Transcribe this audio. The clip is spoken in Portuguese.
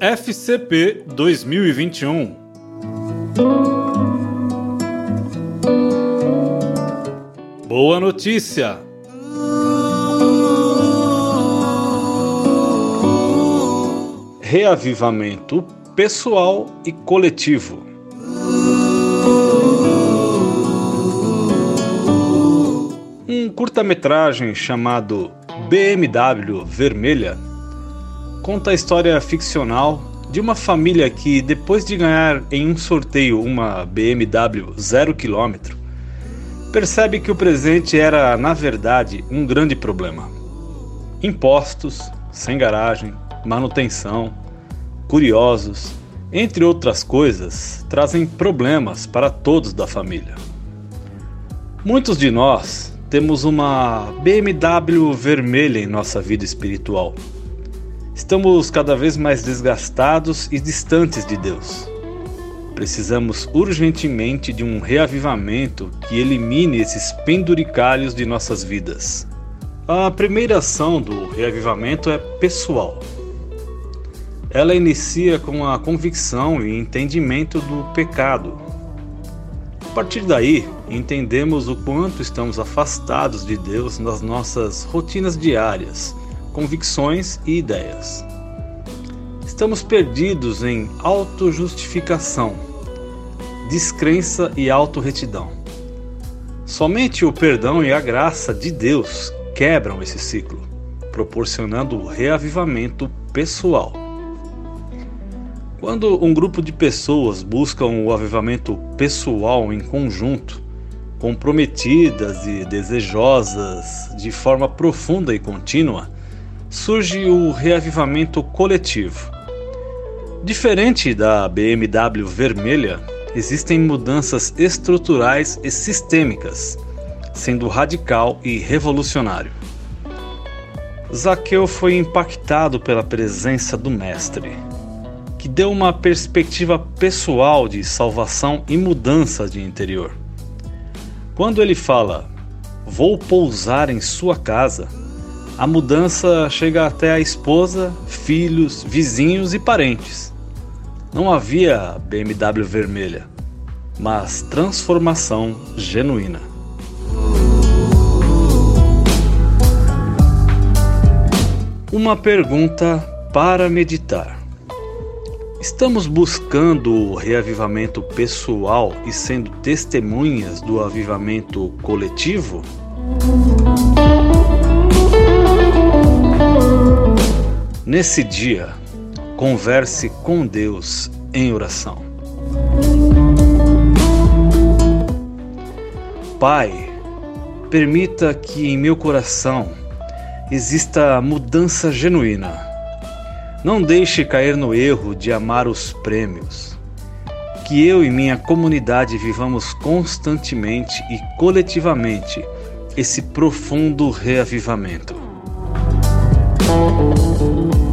FCP 2021 Boa notícia! Reavivamento pessoal e coletivo. Um curta-metragem chamado BMW Vermelha conta a história ficcional de uma família que, depois de ganhar em um sorteio uma BMW 0 km, percebe que o presente era, na verdade, um grande problema. Impostos, sem garagem, manutenção, curiosos, entre outras coisas, trazem problemas para todos da família. Muitos de nós temos uma BMW vermelha em nossa vida espiritual. Estamos cada vez mais desgastados e distantes de Deus. Precisamos urgentemente de um reavivamento que elimine esses penduricalhos de nossas vidas. A primeira ação do reavivamento é pessoal. Ela inicia com a convicção e entendimento do pecado. A partir daí, entendemos o quanto estamos afastados de Deus nas nossas rotinas diárias, convicções e ideias. Estamos perdidos em autojustificação, descrença e autorretidão. Somente o perdão e a graça de Deus quebram esse ciclo, proporcionando o reavivamento pessoal. Quando um grupo de pessoas buscam o avivamento pessoal em conjunto, comprometidas e desejosas de forma profunda e contínua, surge o reavivamento coletivo. Diferente da BMW vermelha, existem mudanças estruturais e sistêmicas, sendo radical e revolucionário. Zaqueu foi impactado pela presença do Mestre que deu uma perspectiva pessoal de salvação e mudança de interior. Quando ele fala, vou pousar em sua casa, a mudança chega até a esposa, filhos, vizinhos e parentes. Não havia BMW vermelha, mas transformação genuína. Uma pergunta para meditar. Estamos buscando o reavivamento pessoal e sendo testemunhas do avivamento coletivo? Nesse dia, converse com Deus em oração. Pai, permita que em meu coração exista mudança genuína não deixe cair no erro de amar os prêmios. Que eu e minha comunidade vivamos constantemente e coletivamente esse profundo reavivamento. Thank you.